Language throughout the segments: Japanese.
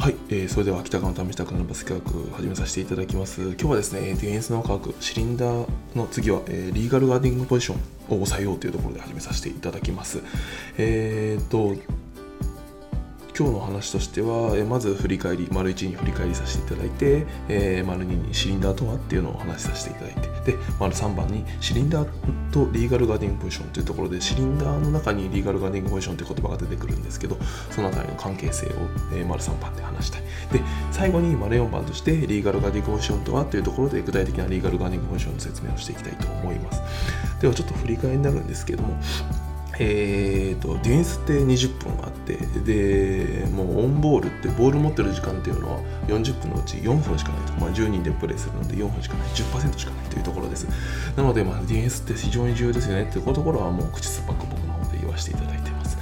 はい、えー、それでは北川の試したくなるバスケ企画始めさせていただきます。今日はですね、ディフェンスの科学、シリンダーの次は、えー、リーガルガーディングポジションを抑えようというところで始めさせていただきます。えーと、今日の話としては、えまず振り返り、丸1に振り返りさせていただいて、えー、丸2にシリンダーとはっていうのをお話しさせていただいて、で、丸3番にシリンダーとリーガルガーディングポジションというところで、シリンダーの中にリーガルガーディングポジションという言葉が出てくるんですけど、そのあたりの関係性を、え、丸3番で話したい。で、最後に丸4番として、リーガルガーディングポジションとはというところで、具体的なリーガルガーディングポジションの説明をしていきたいと思います。では、ちょっと振り返りになるんですけども、えーと、ディフェンスって20分あってでもうオンボールってボール持ってる時間っていうのは40分のうち4分しかないと、まあ、10人でプレーするので4分しかない。10%しかないというところです。なので、まあ、ディフェンスって非常に重要ですよね。っていうところはもう口酸っぱく僕の方で言わせていただいてます、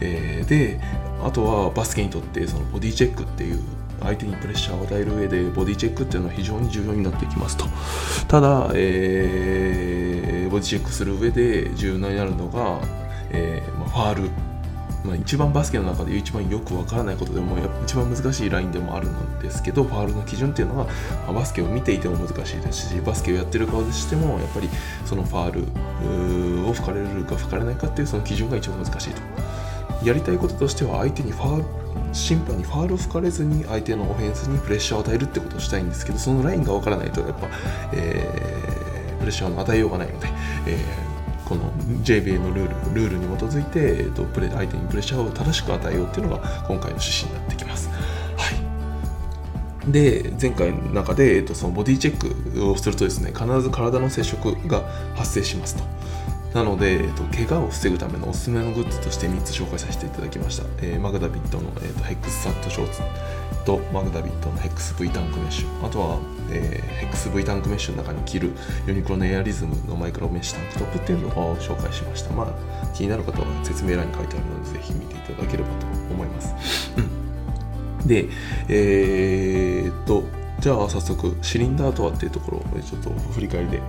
えー、であとはバスケにとってそのボディチェックっていう相手にプレッシャーを与える上でボディチェックっていうのは非常に重要になってきますと。ただ、えー、ボディチェックする上で重要になるのがえー、まあ、ファール、まあ、一番バスケの中で一番よくわからないことでも一番難しいラインでもあるんですけどファールの基準っていうのは、まあ、バスケを見ていても難しいですしバスケをやってる側でしてもやっぱりそのファールを吹かれるか吹かれないかっていうその基準が一番難しいと。やりたいこととしては相手にファール審判にファールを吹かれずに相手のオフェンスにプレッシャーを与えるってことをしたいんですけどそのラインがわからないとやっぱ、えー、プレッシャーを与えようがないので、えーこの JBA のルールルールに基づいて、えーと、プレ相手にプレッシャーを正しく与えようっていうのが今回の趣旨になってきます。はい、で前回の中で、えーと、そのボディチェックをするとですね必ず体の接触が発生しますと。なので、えーと、怪我を防ぐためのおすすめのグッズとして3つ紹介させていただきました。えー、マグダビットの、えーとヘックスサットショーツとマグダビットのヘックス V タンクメッシュあとは、えー、ヘックス V タンクメッシュの中に着るユニクロのエアリズムのマイクロメッシュタンクトップっていうのを紹介しました。まあ気になる方は説明欄に書いてあるのでぜひ見ていただければと思います、うん、でえー、っとじゃあ早速シリンダーとはっていうところをちょっと振り返りで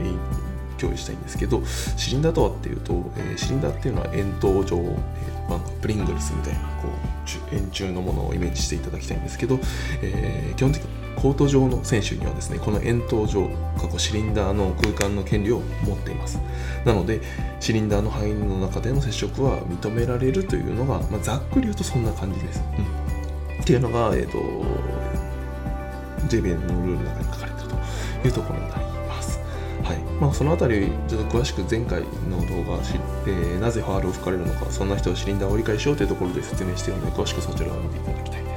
共有したいんですけどシリンダーとはっていうと、えー、シリンダーっていうのは円筒状、えーまあ、プリングルスみたいなこう円柱のものをイメージしていただきたいんですけど、えー、基本的にコート上の選手にはですねこの円筒状過去シリンダーの空間の権利を持っています。なのでシリンダーの範囲の中での接触は認められるというのが、まあ、ざっくり言うとそんな感じです、うん、っていうのが、えーと、と JBN のルールの中に書かれているというところになります。はい。まあ、その辺りちょっと詳しく前回の動画し、えー、なぜファールを吹かれるのかそんな人はシリンダーを理解しようというところで説明しているので詳しくそちらを見ていただきたい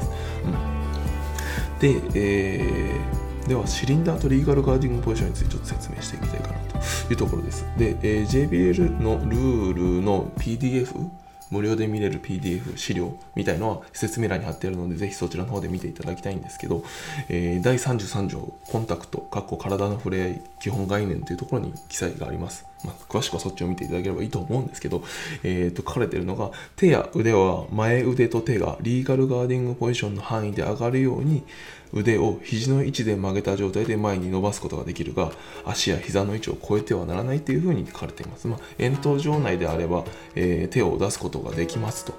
で、えー、ではシリンダーとリーガルガーディングポジションについてちょっと説明していきたいかなというところですで、えー、JBL のルールの PDF 無料で見れる PDF 資料みたいのは説明欄に貼ってあるので、ぜひそちらの方で見ていただきたいんですけど、えー、第33条、コンタクト、かっこ体の触れ合い、基本概念というところに記載があります。まあ、詳しくはそっちを見ていただければいいと思うんですけど、えー、と書かれているのが、手や腕は前腕と手がリーガルガーディングポジションの範囲で上がるように、腕を肘の位置で曲げた状態で前に伸ばすことができるが足や膝の位置を超えてはならないというふうに書かれています、まあ、円筒状内であれば、えー、手を出すことができますと。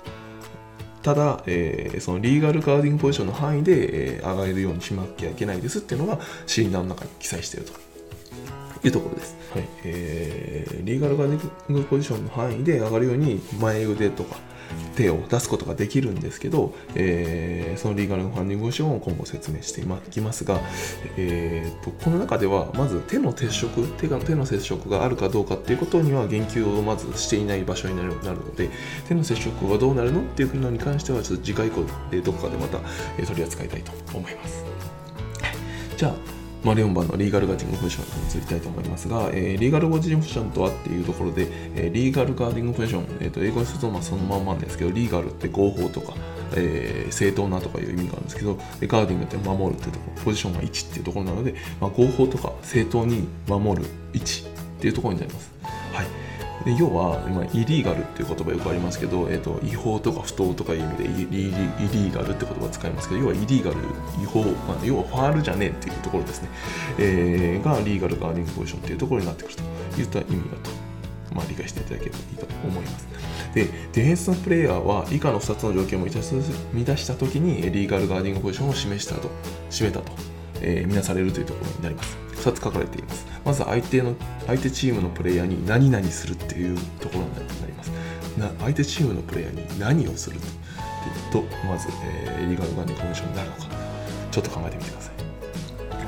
ただ、えー、そのリーガルガーディングポジションの範囲で、えー、上がれるようにしなきゃいけないですっていうのがシリンダーの中に記載していると。いうところです。はいえー、リーガルガーディングポジションの範囲で上がるように前腕とか手を出すことができるんですけど、えー、そのリーガルのファンディングポジションを今後説明していきますが、えーと、この中ではまず手の接触手が手の接触があるかどうかっていうことには言及をまずしていない場所になるので手の接触はどうなるのっていうのに関してはちょっと次回以降でどこかでまた取り扱いたいと思います。じゃあまあ、4番のリーガルガーディングポジションに移りたいと思いますが、えー、リーガルガーディングポジションとはっていうところで、えー、リーガルガーディングポジション、えー、と英語にするとまあそのまんまなんですけど、リーガルって合法とか、えー、正当なとかいう意味があるんですけど、ガーディングって守るってところ、ポジションが位置っていうところなので、まあ、合法とか正当に守る位置っていうところになります。はいで要は今イリーガルっていう言葉よくありますけど、えーと、違法とか不当とかいう意味でイリーガルって言葉を使いますけど要はイリーガル違法、まあ、要はファールじゃねえっていうところですね、えー、がリーガルガーディングポジションっていうところになってくるといった意味だと、まあ、理解していただければいいと思います。でディフェンスのプレイヤーは以下の2つの条件を満たす満たした時にリーガルガーディングポジションを示したと示めたと、えー、見なされるというところになります。2つ書かれています。まず相手の相手チームのプレイヤーに何々するっていうところになります。な相手チームのプレイヤーに何をするというとまず、えー、リガルガーディングポジションになるのか。ちょっと考えてみてください。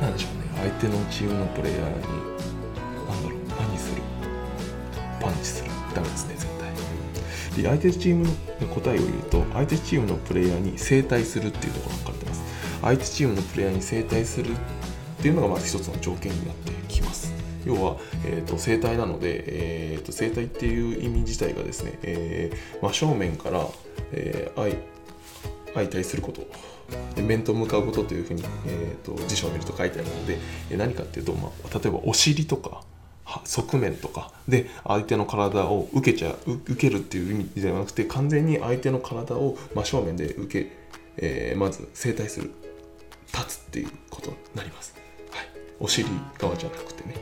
何でしょうね。相手のチームのプレイヤーに何だろう何する？パンチする。ダメですね絶対。で相手チームの答えを言うと相手チームのプレイヤーに正対するっていうところが書かれてます。相手チームのプレイヤーに正対するっていうのがまず一つの条件になってきます。要は、えーと、生体なので、えーと、生体っていう意味自体がですね、えー、真正面から、えー、相対すること。面と向かうことというふうに、えーと、辞書を見ると書いてあるので何かっていうと、まあ、例えばお尻とか側面とか。で相手の体を受けちゃ受けるっていう意味ではなくて完全に相手の体を真正面で受け、えー、まず正対する立つっていうことになります、お尻側じゃなくてね、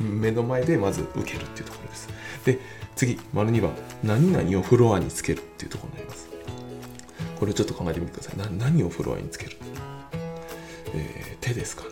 うん、目の前でまず受けるっていうところです。で次丸2番。何々をフロアにつけるっていうところになります。これをちょっと考えてみてください。な何をフロアにつける、えー、手ですかね。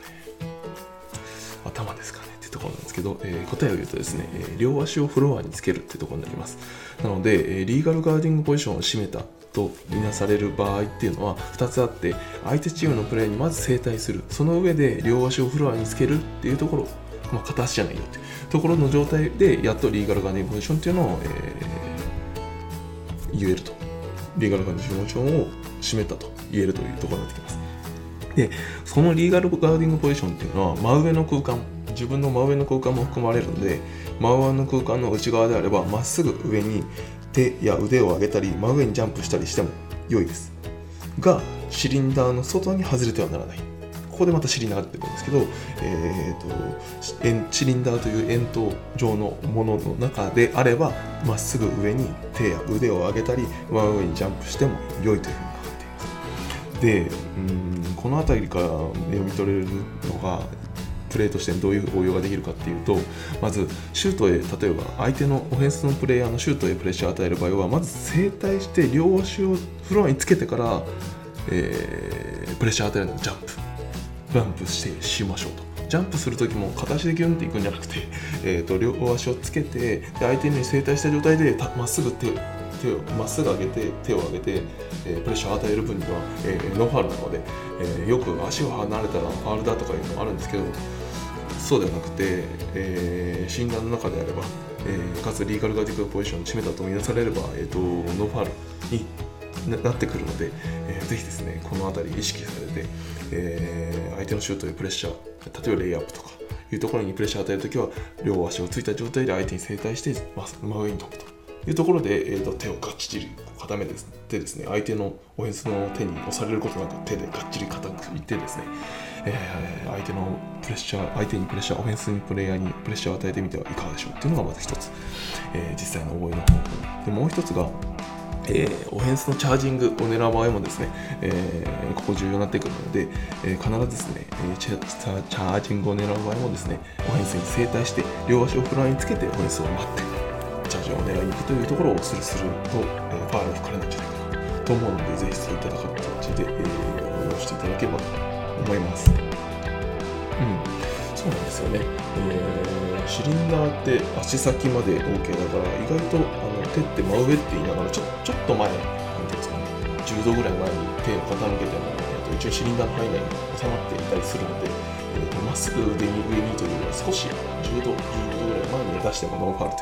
頭ですかね。ところなんですけど、えー、答えを言うとですね、え、両足をフロアにつけるってところになります。なので、えリーガルガーディングポジションを占めたとみなされる場合っていうのは2つあって相手チームのプレーにまず正対する。その上で両足をフロアにつけるっていうところまあ、片足じゃないよってところの状態でやっとリーガルガーディングポジションっていうのを、えー、言えると。リーガルガーディングポジションを占めたと言えるというところになってきます。でそのリーガルガーディングポジションっていうのは真上の空間自分の真上の空間も含まれるので真上の空間の内側であればまっすぐ上に手や腕を上げたり真上にジャンプしたりしても良いです。がシリンダーの外に外れてはならない。ここでまたシリンダーが出てくるんですけど、えーと、シリンダーという円筒状のものの中であればまっすぐ上に手や腕を上げたり真上にジャンプしても良いというふうに書かれています。でうんこの辺りから読み取れるのがプレーとしてどういう応用ができるかっていうとまずシュートへ例えば相手のオフェンスのプレイヤーのシュートへプレッシャーを与える場合はまず正対して両足をフロアにつけてから、えー、プレッシャーを与えるのジャンプ。ジャンプしてしましょうと。ジャンプする時も片足でギュンっていくんじゃなくて、えーと、両足をつけてで相手に正対した状態でまっすぐ手手をまっすぐ上げて手を上げて、えー、プレッシャーを与える分には、えー、ノーファウルなので、えー、よく足を離れたらファウルだとかいうのもあるんですけどそうではなくて、えー、シリンダーの中であれば、えー、かつリーガルガーディングポジションに占めたと見なされれば、えーと、ノーファウルになってくるので、えー、ぜひですねこの辺り意識されて、えー、相手のシュートでプレッシャー例えばレイアップとかいうところにプレッシャーを与えるときは両足をついた状態で相手に正対して真上に飛ぶというところで、えーと、手をがっちり固めてですね相手のオフェンスの手に押されることなく手でがっちり固くいってですね、え、相手のプレッシャー相手にプレッシャーオフェンスにプレイヤーにプレッシャーを与えてみてはいかがでしょうっていうのがまず一つ、えー、実際の覚えの方法で。もう一つがえー、オフェンスのチャージングを狙う場合もですね、えー、ここ重要になってくるので、えー、必ずですね、えチャージングを狙う場合もですね、オフェンスに正対して両足をフライにつけてオフェンスを待って、チャージを狙いに行くというところをするすると、えファールを吹かれないんじゃないかなと思うので、ぜひそういった形で、え応用していただければと思います。うん、そうなんですよね。えシリンダーって足先まで OK だから意外とあの手って真上って言いながらちょちょっと前なんていうんですかね10度ぐらい前に手を傾けても、えー、と一応シリンダーの範囲内に収まっていたりするのでま、えー、まっすぐ腕に上にというよりは少し10度15度ぐらい前に出してもノーファール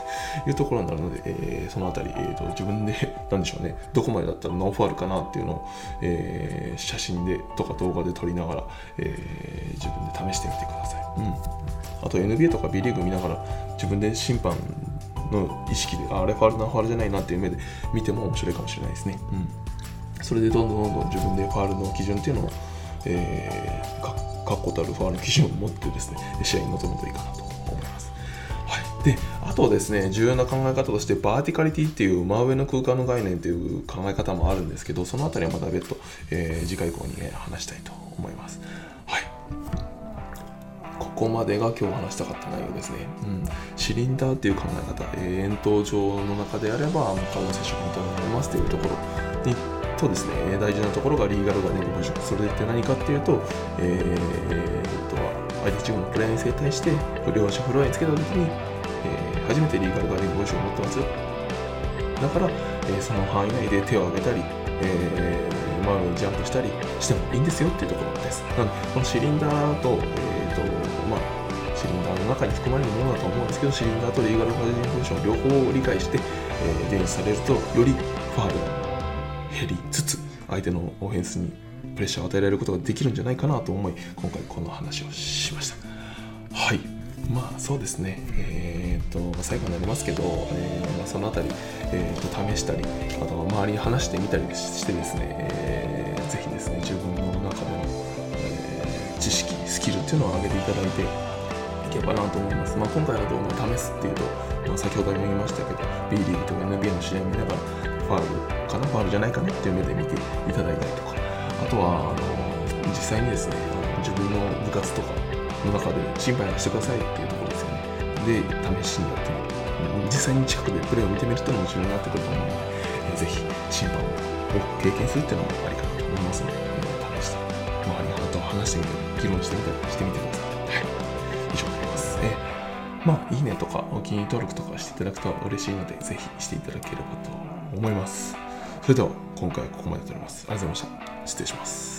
というところになるので、えー、そのあたり、えーと、自分で 何でしょうねどこまでだったらノーファールかなっていうのを、えー、写真でとか動画で撮りながら、えー、自分で試してみてください。うんあと NBA とか B リーグ見ながら自分で審判の意識であれファールなファールじゃないなっていう目で見ても面白いかもしれないですね。うん、それでどんどんどんどん自分でファールの基準っていうのを、えー、確固たるファールの基準を持ってですね 試合に臨むといいかなと思います。はい、であとですね重要な考え方としてバーティカリティっていう真上の空間の概念っていう考え方もあるんですけどその辺りはまた別途、えー、次回以降に、ね、話したいと思います。はいここまでが今日話したかった内容ですね。うん、シリンダーっていう考え方、えー、円筒状の中であれば、カーボン接触認められますというところとですね、大事なところがリーガルガネゴポジョン。それって何かっていうと、えー、と相手チームのプレイに対して両者フロアにつけたときに、えー、初めてリーガルガネゴポジョンを持ってますよ。だから、えー、その範囲内で手を挙げたり、えー、前にジャンプしたりしてもいいんですよっていうところです。なので、このシリンダーと、えーとまあ、シリンダーの中に含まれるものだと思うんですけど、シリンダーとリーガルガネゴポジション両方を理解して、えー、電子されると、よりファールが減りつつ相手のオフェンスにプレッシャーを与えられることができるんじゃないかなと思い今回この話をしました。はい。まあそうですね。えっ、ー、と最後になりますけど、えーまあ、その辺り、えーと、試したりあとは周りに話してみたりしてですね、えー、ぜひですね自分の中での、えー、知識スキルっていうのを上げていただいていけばなと思います。まあ、今回の動画を試すっていうと、まあ、先ほども言いましたけど、B リーグとか NBA の試合を見ながら、ファウルかな？ファウルじゃないかなっていう目で見ていただいたりとか。あとはあの実際にですね自分の部活とかの中で審判がしてくださいっていうところですよね。で試しにやってみる。実際に近くでプレーを見てみるっていうのも重要になってくると思うので、えー、ぜひ審判を経験するっていうのもありかなと思いますので、試して周りの方と話してみたり議論してみたりしてみてください、はい、以上になります、え、まあいいねとかお気に入り登録とかしていただくと嬉しいのでぜひしていただければと思います。それでは今回はここまでとなります。ありがとうございました。失礼します。